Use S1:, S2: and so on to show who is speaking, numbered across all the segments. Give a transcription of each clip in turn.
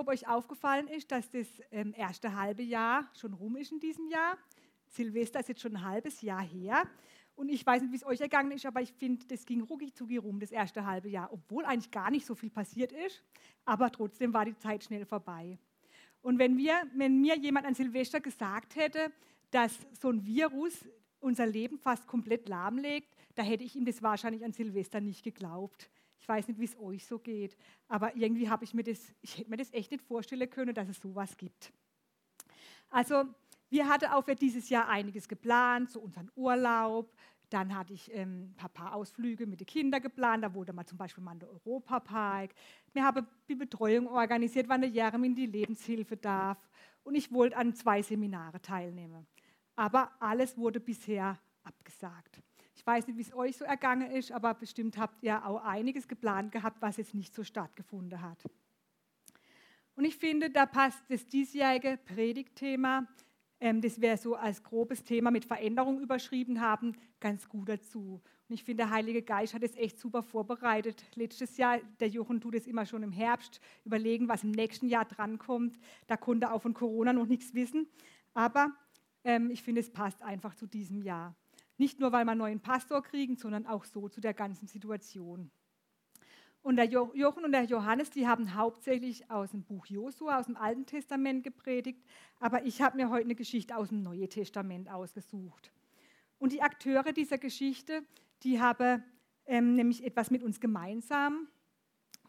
S1: ob euch aufgefallen ist, dass das ähm, erste halbe Jahr schon rum ist in diesem Jahr. Silvester ist jetzt schon ein halbes Jahr her. Und ich weiß nicht, wie es euch ergangen ist, aber ich finde, das ging rucki zucki rum, das erste halbe Jahr, obwohl eigentlich gar nicht so viel passiert ist. Aber trotzdem war die Zeit schnell vorbei. Und wenn, wir, wenn mir jemand an Silvester gesagt hätte, dass so ein Virus unser Leben fast komplett lahmlegt, da hätte ich ihm das wahrscheinlich an Silvester nicht geglaubt. Ich weiß nicht, wie es euch so geht, aber irgendwie habe ich mir das, ich hätte mir das echt nicht vorstellen können, dass es sowas gibt. Also wir hatten auch für dieses Jahr einiges geplant, so unseren Urlaub. Dann hatte ich ähm, ein paar Ausflüge mit den Kindern geplant. Da wurde mal zum Beispiel mal in Europapark. Wir haben die Betreuung organisiert, wann der Jeremy in die Lebenshilfe darf. Und ich wollte an zwei Seminare teilnehmen. Aber alles wurde bisher abgesagt. Ich weiß nicht, wie es euch so ergangen ist, aber bestimmt habt ihr auch einiges geplant gehabt, was jetzt nicht so stattgefunden hat. Und ich finde, da passt das diesjährige Predigtthema ähm, das wir so als grobes Thema mit Veränderung überschrieben haben, ganz gut dazu. Und ich finde, der Heilige Geist hat es echt super vorbereitet. Letztes Jahr, der Jochen tut es immer schon im Herbst, überlegen, was im nächsten Jahr drankommt. Da konnte auch von Corona noch nichts wissen. Aber ähm, ich finde, es passt einfach zu diesem Jahr. Nicht nur, weil wir einen neuen Pastor kriegen, sondern auch so zu der ganzen Situation. Und der Jochen und der Johannes, die haben hauptsächlich aus dem Buch Josua, aus dem Alten Testament gepredigt, aber ich habe mir heute eine Geschichte aus dem Neuen Testament ausgesucht. Und die Akteure dieser Geschichte, die haben ähm, nämlich etwas mit uns gemeinsam,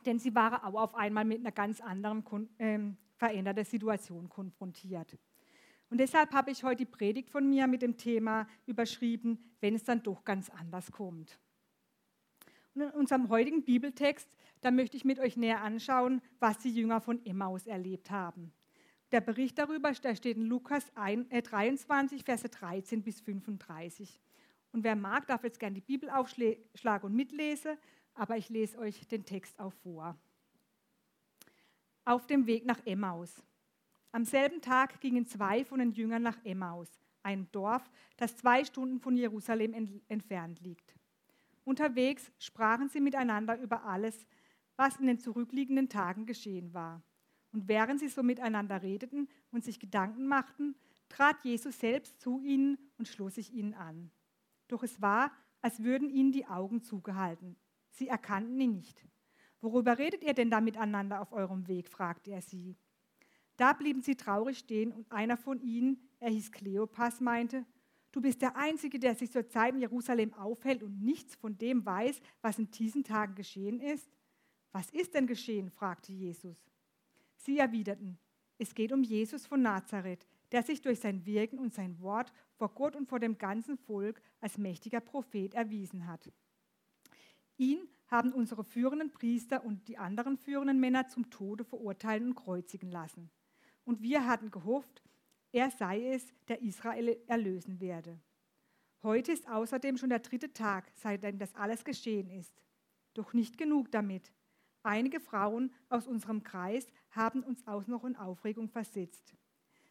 S1: denn sie waren auch auf einmal mit einer ganz anderen ähm, veränderten Situation konfrontiert. Und deshalb habe ich heute die Predigt von mir mit dem Thema überschrieben, wenn es dann doch ganz anders kommt. Und in unserem heutigen Bibeltext, da möchte ich mit euch näher anschauen, was die Jünger von Emmaus erlebt haben. Der Bericht darüber der steht in Lukas 23, äh, Verse 13 bis 35. Und wer mag, darf jetzt gerne die Bibel aufschlagen und mitlesen, aber ich lese euch den Text auch vor. Auf dem Weg nach Emmaus. Am selben Tag gingen zwei von den Jüngern nach Emmaus, ein Dorf, das zwei Stunden von Jerusalem entfernt liegt. Unterwegs sprachen sie miteinander über alles, was in den zurückliegenden Tagen geschehen war. Und während sie so miteinander redeten und sich Gedanken machten, trat Jesus selbst zu ihnen und schloss sich ihnen an. Doch es war, als würden ihnen die Augen zugehalten. Sie erkannten ihn nicht. Worüber redet ihr denn da miteinander auf eurem Weg? fragte er sie. Da blieben sie traurig stehen und einer von ihnen, er hieß Kleopas, meinte, Du bist der Einzige, der sich zur Zeit in Jerusalem aufhält und nichts von dem weiß, was in diesen Tagen geschehen ist. Was ist denn geschehen? fragte Jesus. Sie erwiderten, es geht um Jesus von Nazareth, der sich durch sein Wirken und sein Wort vor Gott und vor dem ganzen Volk als mächtiger Prophet erwiesen hat. Ihn haben unsere führenden Priester und die anderen führenden Männer zum Tode verurteilen und kreuzigen lassen. Und wir hatten gehofft, er sei es, der Israel erlösen werde. Heute ist außerdem schon der dritte Tag, seitdem das alles geschehen ist. Doch nicht genug damit. Einige Frauen aus unserem Kreis haben uns auch noch in Aufregung versetzt.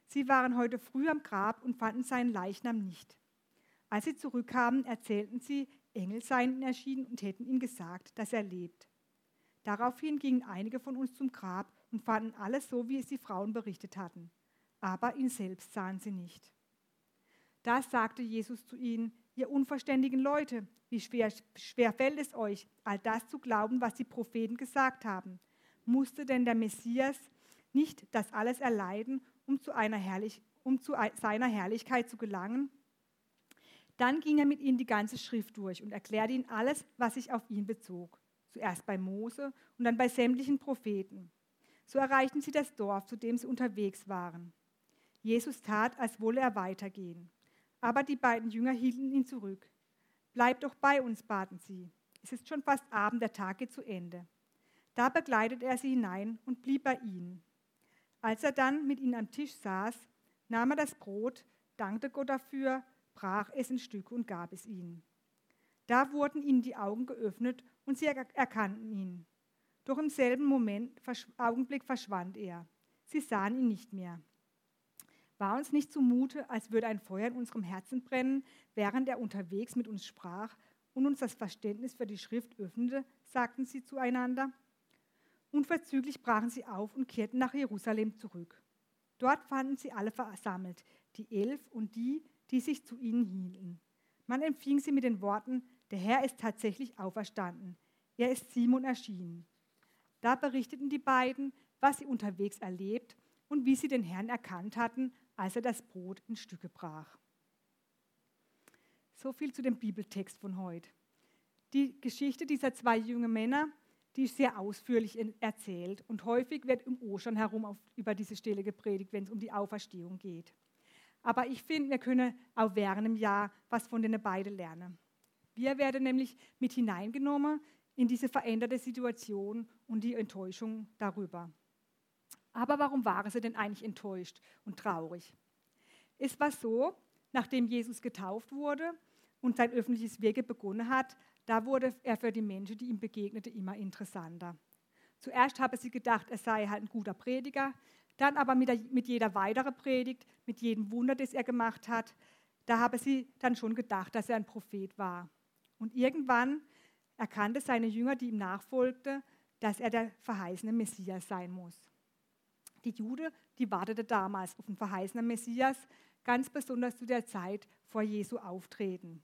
S1: Sie waren heute früh am Grab und fanden seinen Leichnam nicht. Als sie zurückkamen, erzählten sie, Engel seien erschienen und hätten ihm gesagt, dass er lebt. Daraufhin gingen einige von uns zum Grab und fanden alles so, wie es die Frauen berichtet hatten aber ihn selbst sahen sie nicht. Da sagte Jesus zu ihnen, ihr unverständigen Leute, wie schwer, schwer fällt es euch, all das zu glauben, was die Propheten gesagt haben. Musste denn der Messias nicht das alles erleiden, um zu, Herrlich um zu seiner Herrlichkeit zu gelangen? Dann ging er mit ihnen die ganze Schrift durch und erklärte ihnen alles, was sich auf ihn bezog. Zuerst bei Mose und dann bei sämtlichen Propheten. So erreichten sie das Dorf, zu dem sie unterwegs waren. Jesus tat, als wolle er weitergehen. Aber die beiden Jünger hielten ihn zurück. Bleib doch bei uns, baten sie. Es ist schon fast Abend, der Tag geht zu Ende. Da begleitete er sie hinein und blieb bei ihnen. Als er dann mit ihnen am Tisch saß, nahm er das Brot, dankte Gott dafür, brach es in Stücke und gab es ihnen. Da wurden ihnen die Augen geöffnet und sie erkannten ihn. Doch im selben Moment, Augenblick verschwand er. Sie sahen ihn nicht mehr. War uns nicht zumute, als würde ein Feuer in unserem Herzen brennen, während er unterwegs mit uns sprach und uns das Verständnis für die Schrift öffnete, sagten sie zueinander. Unverzüglich brachen sie auf und kehrten nach Jerusalem zurück. Dort fanden sie alle versammelt, die Elf und die, die sich zu ihnen hielten. Man empfing sie mit den Worten, der Herr ist tatsächlich auferstanden. Er ist Simon erschienen. Da berichteten die beiden, was sie unterwegs erlebt und wie sie den Herrn erkannt hatten, als er das Brot in Stücke brach. So viel zu dem Bibeltext von heute. Die Geschichte dieser zwei jungen Männer, die ist sehr ausführlich erzählt und häufig wird um Ostern herum auf, über diese Stelle gepredigt, wenn es um die Auferstehung geht. Aber ich finde, wir können auch während dem Jahr was von den beiden lernen. Wir werden nämlich mit hineingenommen in diese veränderte Situation und die Enttäuschung darüber. Aber warum waren sie denn eigentlich enttäuscht und traurig? Es war so, nachdem Jesus getauft wurde und sein öffentliches Wirken begonnen hat, da wurde er für die Menschen, die ihm begegneten, immer interessanter. Zuerst habe sie gedacht, er sei halt ein guter Prediger, dann aber mit, der, mit jeder weiteren Predigt, mit jedem Wunder, das er gemacht hat, da habe sie dann schon gedacht, dass er ein Prophet war. Und irgendwann erkannte seine Jünger, die ihm nachfolgten, dass er der verheißene Messias sein muss. Die Jude, die wartete damals auf den verheißenen Messias, ganz besonders zu der Zeit vor Jesu Auftreten.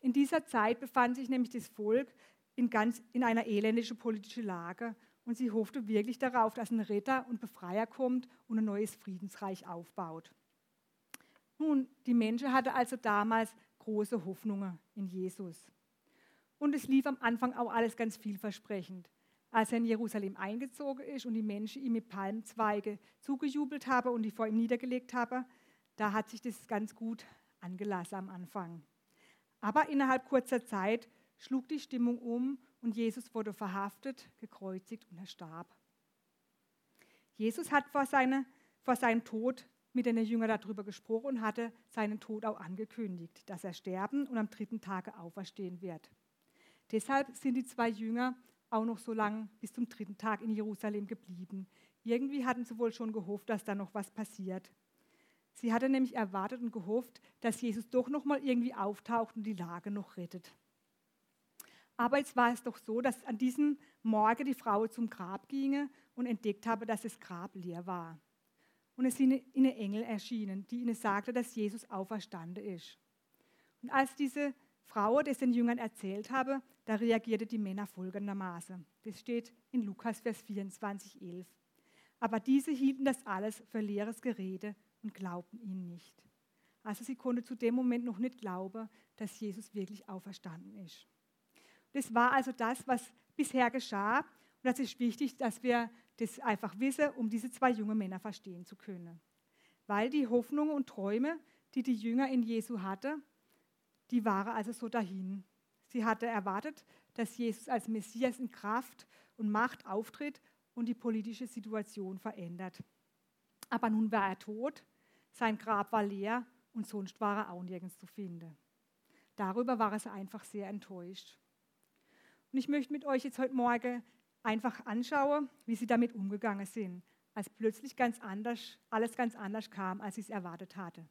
S1: In dieser Zeit befand sich nämlich das Volk in, ganz, in einer elendischen politischen Lage und sie hoffte wirklich darauf, dass ein Retter und Befreier kommt und ein neues Friedensreich aufbaut. Nun, die Menschen hatten also damals große Hoffnungen in Jesus. Und es lief am Anfang auch alles ganz vielversprechend. Als er in Jerusalem eingezogen ist und die Menschen ihm mit Palmzweige zugejubelt haben und die vor ihm niedergelegt haben, da hat sich das ganz gut angelassen am Anfang. Aber innerhalb kurzer Zeit schlug die Stimmung um und Jesus wurde verhaftet, gekreuzigt und er starb. Jesus hat vor, seine, vor seinem Tod mit den Jüngern darüber gesprochen und hatte seinen Tod auch angekündigt, dass er sterben und am dritten Tage auferstehen wird. Deshalb sind die zwei Jünger auch noch so lange bis zum dritten Tag in Jerusalem geblieben. Irgendwie hatten sie wohl schon gehofft, dass da noch was passiert. Sie hatte nämlich erwartet und gehofft, dass Jesus doch noch mal irgendwie auftaucht und die Lage noch rettet. Aber jetzt war es doch so, dass an diesem Morgen die Frau zum Grab ginge und entdeckt habe, dass das Grab leer war. Und es sind ihnen Engel erschienen, die ihnen sagte, dass Jesus auferstanden ist. Und als diese Frau das den Jüngern erzählt habe, da reagierte die Männer folgendermaßen. Das steht in Lukas Vers 24, 11. Aber diese hielten das alles für leeres Gerede und glaubten ihn nicht. Also sie konnte zu dem Moment noch nicht glauben, dass Jesus wirklich auferstanden ist. Das war also das, was bisher geschah. Und das ist wichtig, dass wir das einfach wissen, um diese zwei jungen Männer verstehen zu können. Weil die Hoffnungen und Träume, die die Jünger in Jesu hatte, die waren also so dahin. Sie hatte erwartet, dass Jesus als Messias in Kraft und Macht auftritt und die politische Situation verändert. Aber nun war er tot sein Grab war leer und sonst war er auch nirgends zu finden. Darüber war er einfach sehr enttäuscht. Und ich möchte mit euch jetzt heute Morgen einfach anschauen, wie sie damit umgegangen sind, als plötzlich ganz anders, alles ganz anders kam, als ich es erwartet hatte.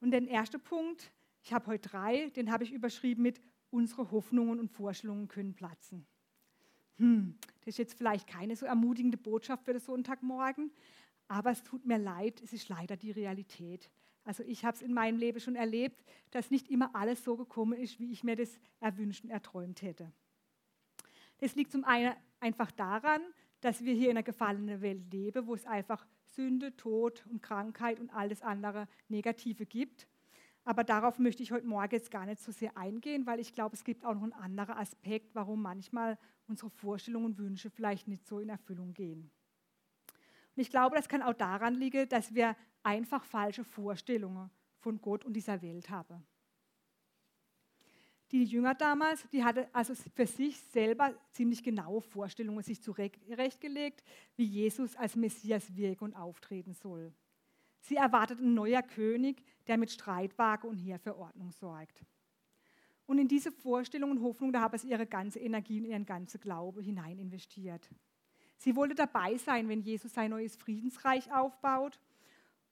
S1: Und den ersten Punkt, ich habe heute drei, den habe ich überschrieben mit Unsere Hoffnungen und Vorstellungen können platzen. Hm, das ist jetzt vielleicht keine so ermutigende Botschaft für den Sonntagmorgen, aber es tut mir leid, es ist leider die Realität. Also ich habe es in meinem Leben schon erlebt, dass nicht immer alles so gekommen ist, wie ich mir das erwünscht und erträumt hätte. Das liegt zum einen einfach daran, dass wir hier in einer gefallenen Welt leben, wo es einfach Sünde, Tod und Krankheit und alles andere Negative gibt. Aber darauf möchte ich heute Morgen jetzt gar nicht so sehr eingehen, weil ich glaube, es gibt auch noch einen anderen Aspekt, warum manchmal unsere Vorstellungen und Wünsche vielleicht nicht so in Erfüllung gehen. Und ich glaube, das kann auch daran liegen, dass wir einfach falsche Vorstellungen von Gott und dieser Welt haben. Die Jünger damals, die hatten also für sich selber ziemlich genaue Vorstellungen sich zurechtgelegt, wie Jesus als Messias wirken und auftreten soll. Sie erwarteten einen neuer König, der mit Streitwagen und Heer für Ordnung sorgt. Und in diese Vorstellung und Hoffnung, da haben sie ihre ganze Energie und ihren ganzen Glaube hinein investiert. Sie wollte dabei sein, wenn Jesus sein neues Friedensreich aufbaut.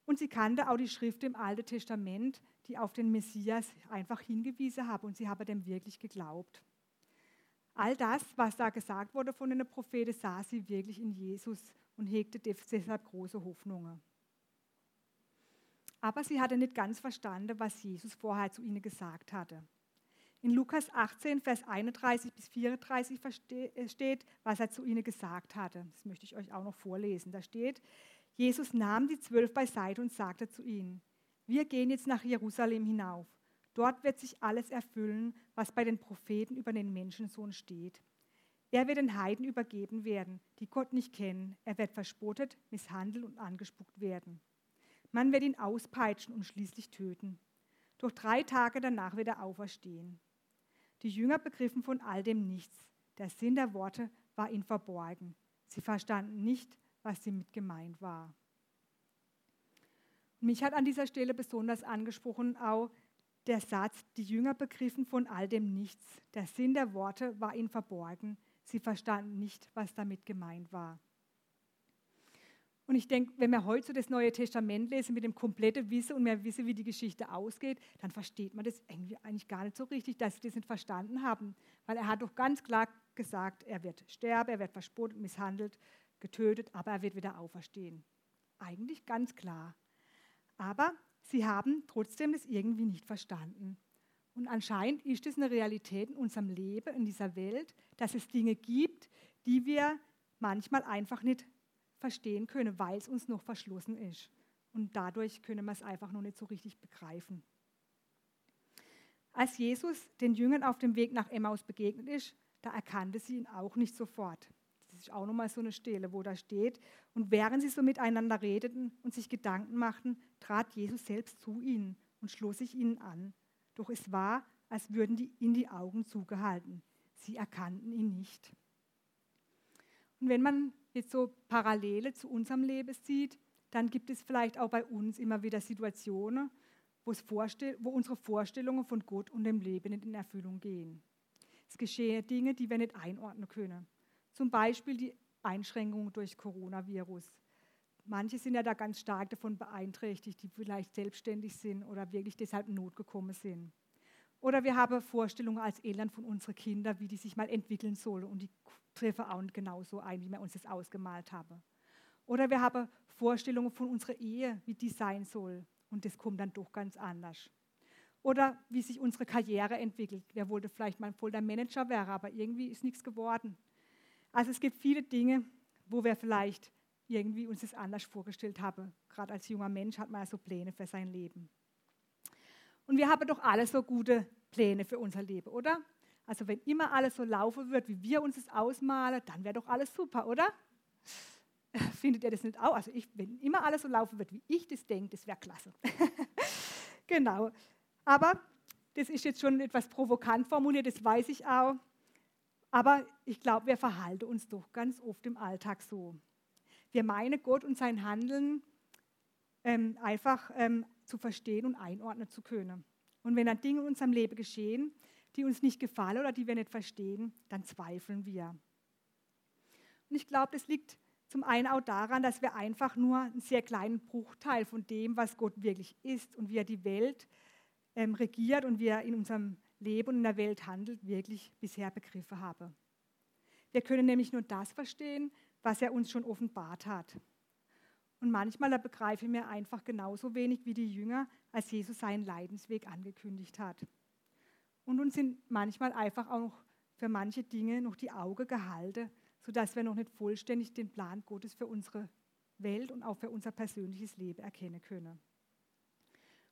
S1: Und sie kannte auch die Schrift im Alten Testament, die auf den Messias einfach hingewiesen haben. Und sie haben dem wirklich geglaubt. All das, was da gesagt wurde von den Propheten, sah sie wirklich in Jesus und hegte deshalb große Hoffnungen. Aber sie hatte nicht ganz verstanden, was Jesus vorher zu ihnen gesagt hatte. In Lukas 18, Vers 31 bis 34 äh, steht, was er zu ihnen gesagt hatte. Das möchte ich euch auch noch vorlesen. Da steht, Jesus nahm die zwölf beiseite und sagte zu ihnen, wir gehen jetzt nach Jerusalem hinauf. Dort wird sich alles erfüllen, was bei den Propheten über den Menschensohn steht. Er wird den Heiden übergeben werden, die Gott nicht kennen. Er wird verspottet, misshandelt und angespuckt werden. Man wird ihn auspeitschen und schließlich töten. Doch drei Tage danach wird er auferstehen. Die Jünger begriffen von all dem nichts. Der Sinn der Worte war ihnen verborgen. Sie verstanden nicht, was damit gemeint war. Mich hat an dieser Stelle besonders angesprochen auch der Satz, die Jünger begriffen von all dem nichts. Der Sinn der Worte war ihnen verborgen. Sie verstanden nicht, was damit gemeint war. Und ich denke, wenn wir heute so das Neue Testament lesen mit dem kompletten Wissen und wir wissen, wie die Geschichte ausgeht, dann versteht man das irgendwie eigentlich gar nicht so richtig, dass sie das nicht verstanden haben. Weil er hat doch ganz klar gesagt, er wird sterben, er wird verspottet, misshandelt, getötet, aber er wird wieder auferstehen. Eigentlich ganz klar. Aber sie haben trotzdem das irgendwie nicht verstanden. Und anscheinend ist es eine Realität in unserem Leben, in dieser Welt, dass es Dinge gibt, die wir manchmal einfach nicht verstehen können, weil es uns noch verschlossen ist. Und dadurch können wir es einfach noch nicht so richtig begreifen. Als Jesus den Jüngern auf dem Weg nach Emmaus begegnet ist, da erkannte sie ihn auch nicht sofort. Das ist auch nochmal so eine Stelle, wo da steht. Und während sie so miteinander redeten und sich Gedanken machten, trat Jesus selbst zu ihnen und schloss sich ihnen an. Doch es war, als würden die ihnen die Augen zugehalten. Sie erkannten ihn nicht. Und wenn man jetzt so Parallele zu unserem Leben sieht, dann gibt es vielleicht auch bei uns immer wieder Situationen, wo unsere Vorstellungen von Gott und dem Leben nicht in Erfüllung gehen. Es geschehen Dinge, die wir nicht einordnen können. Zum Beispiel die Einschränkungen durch Coronavirus. Manche sind ja da ganz stark davon beeinträchtigt, die vielleicht selbstständig sind oder wirklich deshalb in Not gekommen sind. Oder wir haben Vorstellungen als Eltern von unseren Kindern, wie die sich mal entwickeln sollen und die treffen auch genauso ein, wie wir uns das ausgemalt haben. Oder wir haben Vorstellungen von unserer Ehe, wie die sein soll und das kommt dann doch ganz anders. Oder wie sich unsere Karriere entwickelt. Wer wollte vielleicht mal voll der Manager wäre, aber irgendwie ist nichts geworden. Also es gibt viele Dinge, wo wir vielleicht irgendwie uns das anders vorgestellt haben. Gerade als junger Mensch hat man ja so Pläne für sein Leben. Und wir haben doch alle so gute Pläne für unser Leben, oder? Also wenn immer alles so laufen wird, wie wir uns es ausmalen, dann wäre doch alles super, oder? Findet ihr das nicht auch? Also ich, wenn immer alles so laufen wird, wie ich das denke, das wäre klasse. genau. Aber das ist jetzt schon etwas provokant formuliert, das weiß ich auch. Aber ich glaube, wir verhalten uns doch ganz oft im Alltag so. Wir meinen Gott und sein Handeln ähm, einfach ähm, zu verstehen und einordnen zu können. Und wenn dann Dinge in unserem Leben geschehen, die uns nicht gefallen oder die wir nicht verstehen, dann zweifeln wir. Und ich glaube, das liegt zum einen auch daran, dass wir einfach nur einen sehr kleinen Bruchteil von dem, was Gott wirklich ist und wie er die Welt ähm, regiert und wie er in unserem Leben und in der Welt handelt, wirklich bisher begriffen haben. Wir können nämlich nur das verstehen, was er uns schon offenbart hat. Und manchmal begreifen wir einfach genauso wenig wie die Jünger, als Jesus seinen Leidensweg angekündigt hat. Und uns sind manchmal einfach auch noch für manche Dinge noch die Augen gehalten, sodass wir noch nicht vollständig den Plan Gottes für unsere Welt und auch für unser persönliches Leben erkennen können.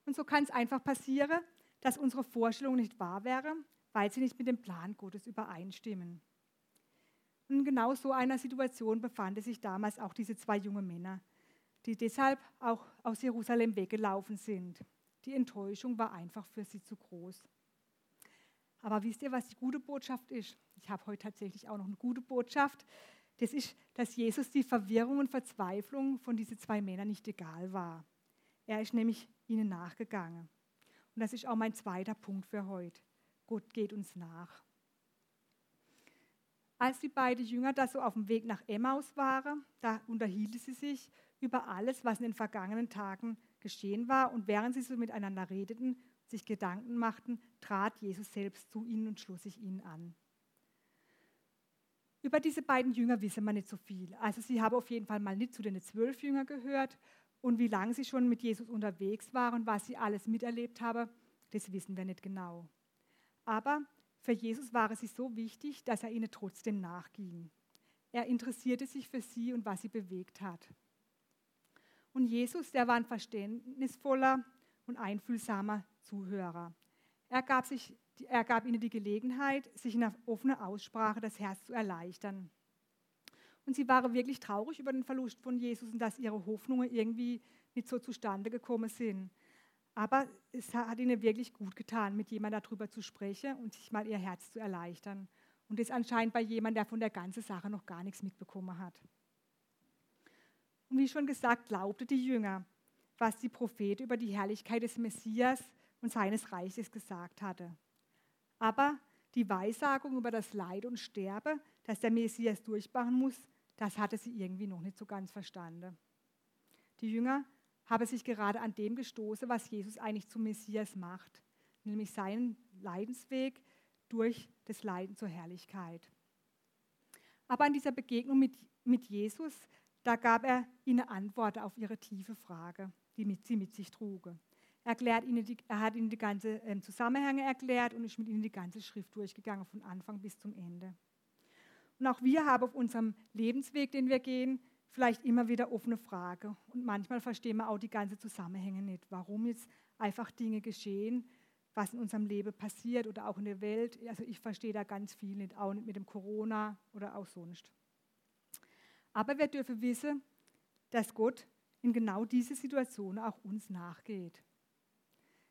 S1: Und so kann es einfach passieren, dass unsere Vorstellung nicht wahr wäre, weil sie nicht mit dem Plan Gottes übereinstimmen. Und in genau so einer Situation befanden sich damals auch diese zwei junge Männer, die deshalb auch aus Jerusalem weggelaufen sind. Die Enttäuschung war einfach für sie zu groß. Aber wisst ihr, was die gute Botschaft ist? Ich habe heute tatsächlich auch noch eine gute Botschaft. Das ist, dass Jesus die Verwirrung und Verzweiflung von diesen zwei Männern nicht egal war. Er ist nämlich ihnen nachgegangen. Und das ist auch mein zweiter Punkt für heute. Gott geht uns nach. Als die beiden Jünger da so auf dem Weg nach Emmaus waren, da unterhielten sie sich über alles, was in den vergangenen Tagen geschehen war. Und während sie so miteinander redeten, sich Gedanken machten, trat Jesus selbst zu ihnen und schloss sich ihnen an. Über diese beiden Jünger wissen wir nicht so viel. Also sie haben auf jeden Fall mal nicht zu den zwölf Jüngern gehört und wie lange sie schon mit Jesus unterwegs waren, was sie alles miterlebt haben, das wissen wir nicht genau. Aber für Jesus war es sich so wichtig, dass er ihnen trotzdem nachging. Er interessierte sich für sie und was sie bewegt hat. Und Jesus, der war ein verständnisvoller und einfühlsamer Zuhörer. Er gab, sich, er gab ihnen die Gelegenheit, sich in einer offenen Aussprache das Herz zu erleichtern. Und sie waren wirklich traurig über den Verlust von Jesus und dass ihre Hoffnungen irgendwie nicht so zustande gekommen sind. Aber es hat ihnen wirklich gut getan, mit jemandem darüber zu sprechen und sich mal ihr Herz zu erleichtern. Und das anscheinend bei jemandem, der von der ganzen Sache noch gar nichts mitbekommen hat. Und wie schon gesagt, glaubte die Jünger, was die Propheten über die Herrlichkeit des Messias und seines Reiches gesagt hatte. Aber die Weissagung über das Leid und Sterbe, das der Messias durchmachen muss, das hatte sie irgendwie noch nicht so ganz verstanden. Die Jünger haben sich gerade an dem gestoßen, was Jesus eigentlich zum Messias macht, nämlich seinen Leidensweg durch das Leiden zur Herrlichkeit. Aber an dieser Begegnung mit, mit Jesus, da gab er ihnen Antworten auf ihre tiefe Frage, die sie mit sich trugen erklärt ihnen die, er hat ihnen die ganzen äh, Zusammenhänge erklärt und ist mit ihnen die ganze Schrift durchgegangen, von Anfang bis zum Ende. Und auch wir haben auf unserem Lebensweg, den wir gehen, vielleicht immer wieder offene Fragen. Und manchmal verstehen wir auch die ganzen Zusammenhänge nicht, warum jetzt einfach Dinge geschehen, was in unserem Leben passiert oder auch in der Welt. Also ich verstehe da ganz viel nicht, auch nicht mit dem Corona oder auch sonst. Aber wir dürfen wissen, dass Gott in genau diese Situation auch uns nachgeht.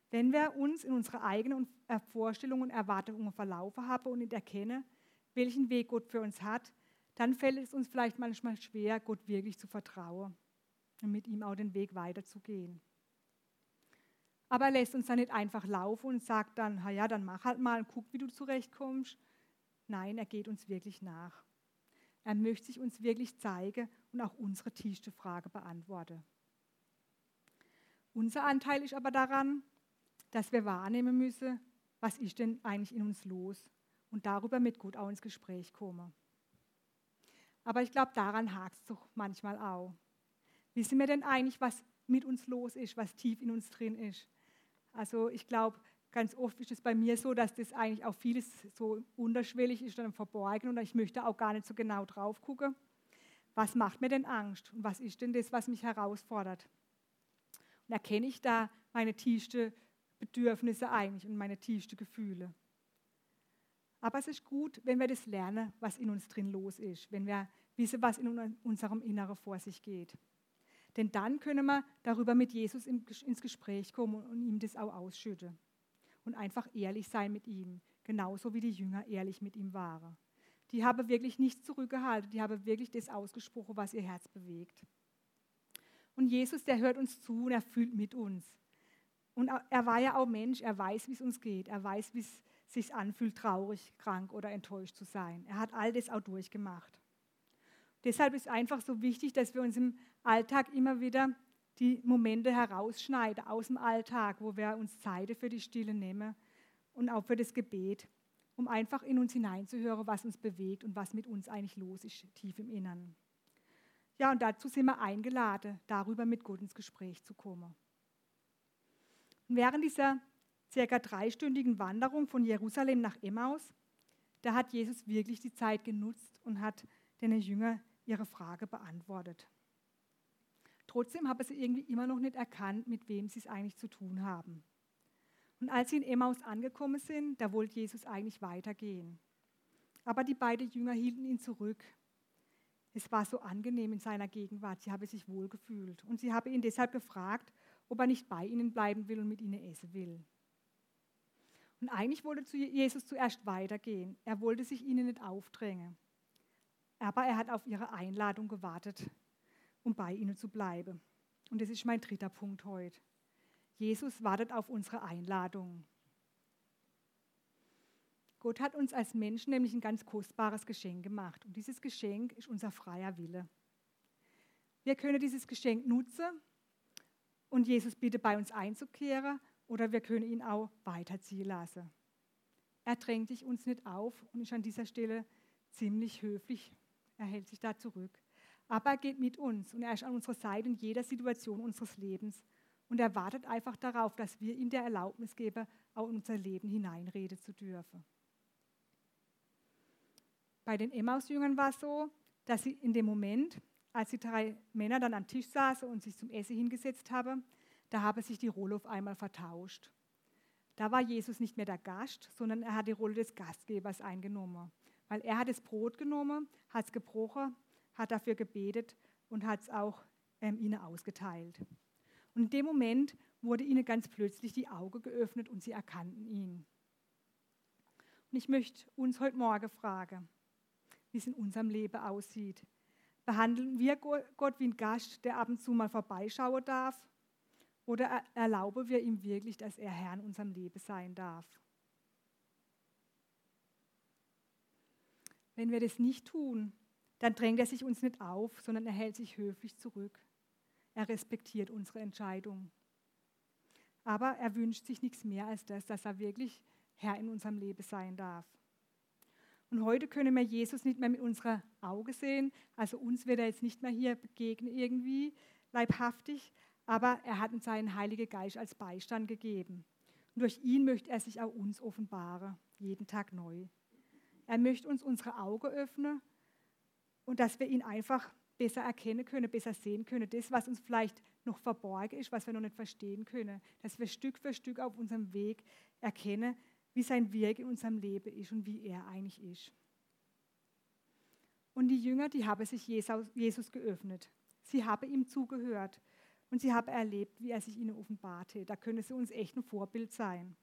S1: Wenn wir uns in unsere eigenen Vorstellungen und Erwartungen verlaufen haben und nicht erkennen, welchen Weg Gott für uns hat, dann fällt es uns vielleicht manchmal schwer, Gott wirklich zu vertrauen und mit ihm auch den Weg weiterzugehen. Aber er lässt uns dann nicht einfach laufen und sagt dann, ja, dann mach halt mal und guck, wie du zurechtkommst. Nein, er geht uns wirklich nach. Er möchte sich uns wirklich zeigen und auch unsere tiefste Frage beantworten. Unser Anteil ist aber daran, dass wir wahrnehmen müssen, was ist denn eigentlich in uns los und darüber mit Gott auch ins Gespräch kommen. Aber ich glaube, daran hakt es doch manchmal auch. Wissen wir denn eigentlich, was mit uns los ist, was tief in uns drin ist? Also ich glaube, ganz oft ist es bei mir so, dass das eigentlich auch vieles so unterschwellig ist und verborgen und ich möchte auch gar nicht so genau drauf gucken. Was macht mir denn Angst und was ist denn das, was mich herausfordert? Und erkenne ich da meine tiefste Bedürfnisse eigentlich und meine tiefsten Gefühle. Aber es ist gut, wenn wir das lernen, was in uns drin los ist, wenn wir wissen, was in unserem Inneren vor sich geht. Denn dann können wir darüber mit Jesus ins Gespräch kommen und ihm das auch ausschütten. Und einfach ehrlich sein mit ihm, genauso wie die Jünger ehrlich mit ihm waren. Die haben wirklich nichts zurückgehalten, die haben wirklich das ausgesprochen, was ihr Herz bewegt. Und Jesus, der hört uns zu und er fühlt mit uns. Und er war ja auch Mensch, er weiß, wie es uns geht, er weiß, wie es sich anfühlt, traurig, krank oder enttäuscht zu sein. Er hat all das auch durchgemacht. Deshalb ist einfach so wichtig, dass wir uns im Alltag immer wieder die Momente herausschneiden aus dem Alltag, wo wir uns Zeit für die Stille nehmen und auch für das Gebet, um einfach in uns hineinzuhören, was uns bewegt und was mit uns eigentlich los ist, tief im Innern. Ja, und dazu sind wir eingeladen, darüber mit Gott ins Gespräch zu kommen. Und während dieser circa dreistündigen Wanderung von Jerusalem nach Emmaus, da hat Jesus wirklich die Zeit genutzt und hat den Jünger ihre Frage beantwortet. Trotzdem haben sie irgendwie immer noch nicht erkannt, mit wem sie es eigentlich zu tun haben. Und als sie in Emmaus angekommen sind, da wollte Jesus eigentlich weitergehen. Aber die beiden Jünger hielten ihn zurück. Es war so angenehm in seiner Gegenwart, sie haben sich wohlgefühlt. Und sie haben ihn deshalb gefragt, ob er nicht bei ihnen bleiben will und mit ihnen essen will. Und eigentlich wollte Jesus zuerst weitergehen. Er wollte sich ihnen nicht aufdrängen. Aber er hat auf ihre Einladung gewartet, um bei ihnen zu bleiben. Und das ist mein dritter Punkt heute. Jesus wartet auf unsere Einladung. Gott hat uns als Menschen nämlich ein ganz kostbares Geschenk gemacht. Und dieses Geschenk ist unser freier Wille. Wir können dieses Geschenk nutzen und Jesus bitte bei uns einzukehren oder wir können ihn auch weiterziehen lassen. Er drängt sich uns nicht auf und ist an dieser Stelle ziemlich höflich, er hält sich da zurück. Aber er geht mit uns und er ist an unserer Seite in jeder Situation unseres Lebens und er wartet einfach darauf, dass wir ihm der Erlaubnis geben, auch in unser Leben hineinreden zu dürfen. Bei den Emmaus-Jüngern war es so, dass sie in dem Moment, als die drei Männer dann am Tisch saßen und sich zum Essen hingesetzt haben, da habe sich die Rolle auf einmal vertauscht. Da war Jesus nicht mehr der Gast, sondern er hat die Rolle des Gastgebers eingenommen. Weil er hat das Brot genommen, hat es gebrochen, hat dafür gebetet und hat es auch ähm, ihnen ausgeteilt. Und in dem Moment wurde ihnen ganz plötzlich die Augen geöffnet und sie erkannten ihn. Und ich möchte uns heute Morgen fragen, wie es in unserem Leben aussieht. Behandeln wir Gott wie ein Gast, der ab und zu mal vorbeischauen darf? Oder erlauben wir ihm wirklich, dass er Herr in unserem Leben sein darf? Wenn wir das nicht tun, dann drängt er sich uns nicht auf, sondern er hält sich höflich zurück. Er respektiert unsere Entscheidung. Aber er wünscht sich nichts mehr als das, dass er wirklich Herr in unserem Leben sein darf. Und heute können wir Jesus nicht mehr mit unserer Auge sehen. Also uns wird er jetzt nicht mehr hier begegnen irgendwie leibhaftig, aber er hat uns seinen Heiligen Geist als Beistand gegeben. Und durch ihn möchte er sich auch uns offenbaren, jeden Tag neu. Er möchte uns unsere Augen öffnen und dass wir ihn einfach besser erkennen können, besser sehen können. Das, was uns vielleicht noch verborgen ist, was wir noch nicht verstehen können, dass wir Stück für Stück auf unserem Weg erkennen, wie sein Wirken in unserem Leben ist und wie er eigentlich ist. Und die Jünger, die haben sich Jesus geöffnet. Sie haben ihm zugehört und sie haben erlebt, wie er sich ihnen offenbarte. Da können sie uns echt ein Vorbild sein.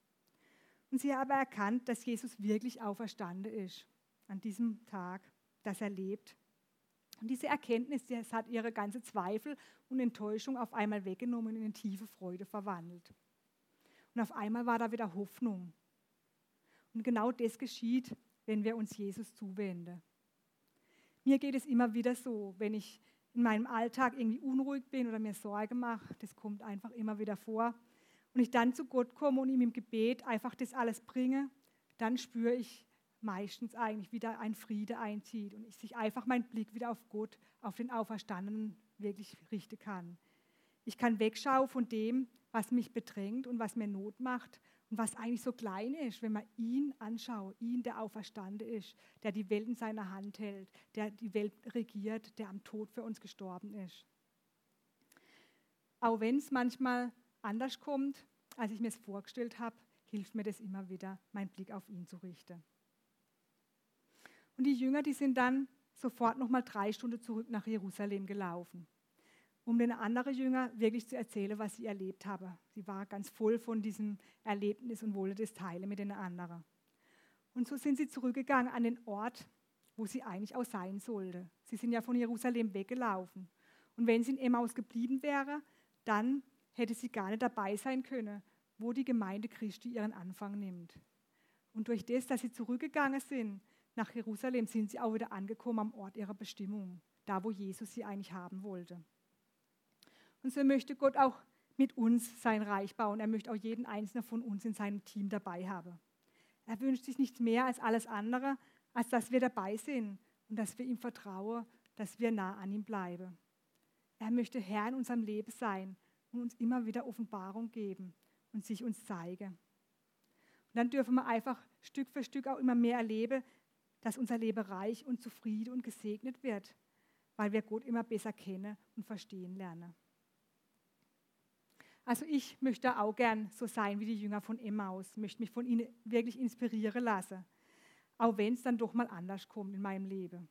S1: Und sie haben erkannt, dass Jesus wirklich auferstanden ist an diesem Tag, dass er lebt. Und diese Erkenntnis, das hat ihre ganze Zweifel und Enttäuschung auf einmal weggenommen und in tiefe Freude verwandelt. Und auf einmal war da wieder Hoffnung. Und genau das geschieht, wenn wir uns Jesus zuwenden. Mir geht es immer wieder so, wenn ich in meinem Alltag irgendwie unruhig bin oder mir Sorge mache, das kommt einfach immer wieder vor, und ich dann zu Gott komme und ihm im Gebet einfach das alles bringe, dann spüre ich meistens eigentlich wieder ein Friede einzieht und ich sich einfach meinen Blick wieder auf Gott, auf den Auferstandenen wirklich richten kann. Ich kann wegschauen von dem, was mich bedrängt und was mir Not macht und was eigentlich so klein ist, wenn man ihn anschaut, ihn, der auferstanden ist, der die Welt in seiner Hand hält, der die Welt regiert, der am Tod für uns gestorben ist. Auch wenn es manchmal anders kommt, als ich mir es vorgestellt habe, hilft mir das immer wieder, meinen Blick auf ihn zu richten. Und die Jünger, die sind dann sofort nochmal drei Stunden zurück nach Jerusalem gelaufen um den anderen Jünger wirklich zu erzählen, was sie erlebt haben. Sie war ganz voll von diesem Erlebnis und wollte das teilen mit den anderen. Und so sind sie zurückgegangen an den Ort, wo sie eigentlich auch sein sollte. Sie sind ja von Jerusalem weggelaufen. Und wenn sie in Emmaus geblieben wäre, dann hätte sie gar nicht dabei sein können, wo die Gemeinde Christi ihren Anfang nimmt. Und durch das, dass sie zurückgegangen sind nach Jerusalem, sind sie auch wieder angekommen am Ort ihrer Bestimmung, da wo Jesus sie eigentlich haben wollte. Und so möchte Gott auch mit uns sein Reich bauen. Er möchte auch jeden einzelnen von uns in seinem Team dabei haben. Er wünscht sich nichts mehr als alles andere, als dass wir dabei sind und dass wir ihm vertrauen, dass wir nah an ihm bleiben. Er möchte Herr in unserem Leben sein und uns immer wieder Offenbarung geben und sich uns zeigen. Und dann dürfen wir einfach Stück für Stück auch immer mehr erleben, dass unser Leben reich und zufrieden und gesegnet wird, weil wir Gott immer besser kennen und verstehen lernen. Also ich möchte auch gern so sein wie die Jünger von Emmaus, möchte mich von ihnen wirklich inspirieren lassen, auch wenn es dann doch mal anders kommt in meinem Leben.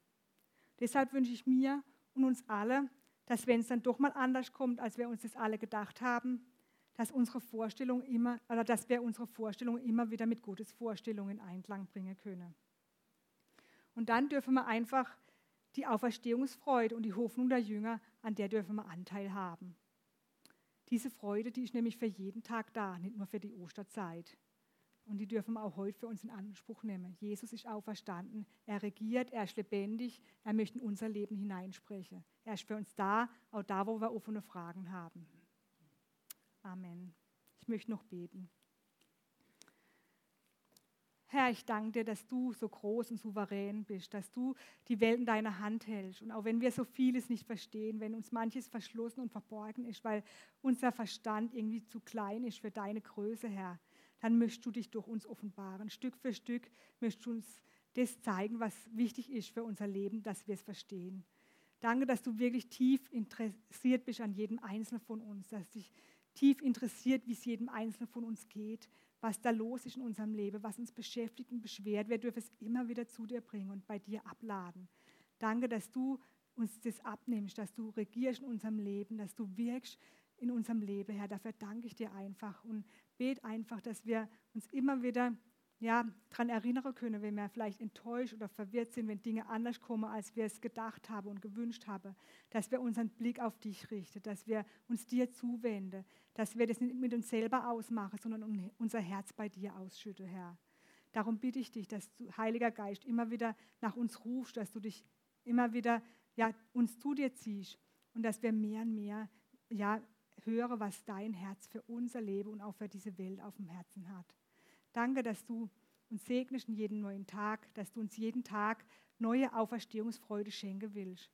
S1: Deshalb wünsche ich mir und uns alle, dass wenn es dann doch mal anders kommt, als wir uns das alle gedacht haben, dass unsere Vorstellung immer oder dass wir unsere Vorstellungen immer wieder mit Gottes Vorstellungen in Einklang bringen können. Und dann dürfen wir einfach die Auferstehungsfreude und die Hoffnung der Jünger, an der dürfen wir Anteil haben. Diese Freude, die ist nämlich für jeden Tag da, nicht nur für die Osterzeit. Und die dürfen wir auch heute für uns in Anspruch nehmen. Jesus ist auferstanden, er regiert, er ist lebendig, er möchte in unser Leben hineinsprechen. Er ist für uns da, auch da, wo wir offene Fragen haben. Amen. Ich möchte noch beten. Herr, ich danke dir, dass du so groß und souverän bist, dass du die Welt in deiner Hand hältst. Und auch wenn wir so vieles nicht verstehen, wenn uns manches verschlossen und verborgen ist, weil unser Verstand irgendwie zu klein ist für deine Größe, Herr, dann möchtest du dich durch uns offenbaren. Stück für Stück möchtest du uns das zeigen, was wichtig ist für unser Leben, dass wir es verstehen. Danke, dass du wirklich tief interessiert bist an jedem Einzelnen von uns, dass dich tief interessiert, wie es jedem Einzelnen von uns geht, was da los ist in unserem Leben, was uns beschäftigt und beschwert. Wir dürfen es immer wieder zu dir bringen und bei dir abladen. Danke, dass du uns das abnimmst, dass du regierst in unserem Leben, dass du wirkst in unserem Leben, Herr. Dafür danke ich dir einfach und bete einfach, dass wir uns immer wieder ja, daran erinnern können, wenn wir vielleicht enttäuscht oder verwirrt sind, wenn Dinge anders kommen, als wir es gedacht haben und gewünscht haben, dass wir unseren Blick auf dich richten, dass wir uns dir zuwenden, dass wir das nicht mit uns selber ausmachen, sondern unser Herz bei dir ausschütten, Herr. Darum bitte ich dich, dass du, Heiliger Geist, immer wieder nach uns rufst, dass du dich immer wieder ja, uns zu dir ziehst und dass wir mehr und mehr ja, hören, was dein Herz für unser Leben und auch für diese Welt auf dem Herzen hat. Danke, dass du uns segnest in jeden neuen Tag, dass du uns jeden Tag neue Auferstehungsfreude schenken willst.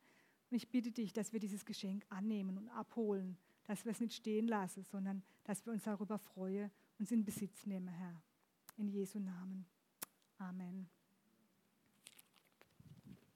S1: Und ich bitte dich, dass wir dieses Geschenk annehmen und abholen, dass wir es nicht stehen lassen, sondern dass wir uns darüber freuen, uns in Besitz nehmen, Herr. In Jesu Namen. Amen.